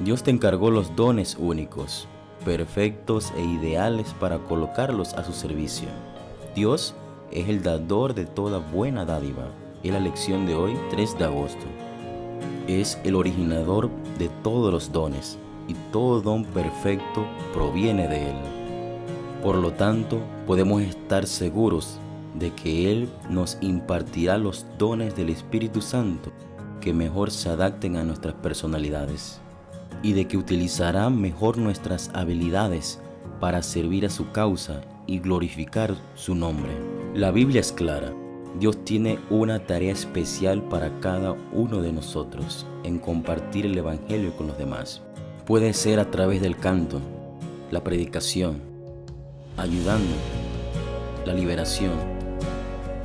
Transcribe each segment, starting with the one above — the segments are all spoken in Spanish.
Dios te encargó los dones únicos, perfectos e ideales para colocarlos a su servicio. Dios es el dador de toda buena dádiva. Es la lección de hoy, 3 de agosto. Es el originador de todos los dones y todo don perfecto proviene de Él. Por lo tanto, podemos estar seguros de que Él nos impartirá los dones del Espíritu Santo que mejor se adapten a nuestras personalidades y de que utilizará mejor nuestras habilidades para servir a su causa y glorificar su nombre. La Biblia es clara. Dios tiene una tarea especial para cada uno de nosotros en compartir el Evangelio con los demás. Puede ser a través del canto, la predicación, ayudando, la liberación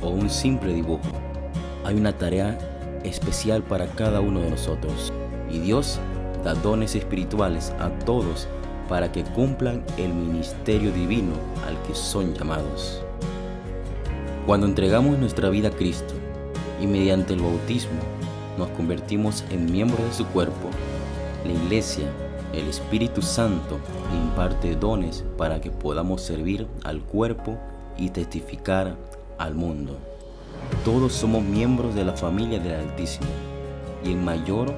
o un simple dibujo. Hay una tarea especial para cada uno de nosotros y Dios da dones espirituales a todos para que cumplan el ministerio divino al que son llamados. Cuando entregamos nuestra vida a Cristo y mediante el bautismo nos convertimos en miembros de su cuerpo, la iglesia, el Espíritu Santo imparte dones para que podamos servir al cuerpo y testificar al mundo. Todos somos miembros de la familia del Altísimo y en mayor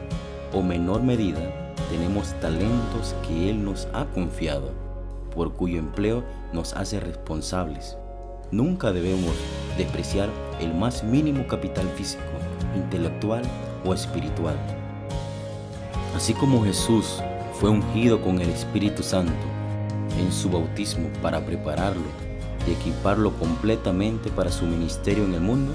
o menor medida tenemos talentos que Él nos ha confiado, por cuyo empleo nos hace responsables. Nunca debemos despreciar el más mínimo capital físico, intelectual o espiritual. Así como Jesús fue ungido con el Espíritu Santo en su bautismo para prepararlo y equiparlo completamente para su ministerio en el mundo,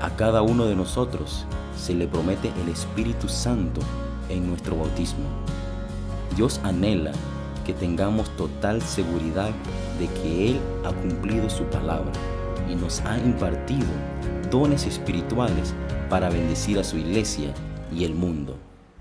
a cada uno de nosotros se le promete el Espíritu Santo en nuestro bautismo. Dios anhela que tengamos total seguridad de que Él ha cumplido su palabra y nos ha impartido dones espirituales para bendecir a su iglesia y el mundo.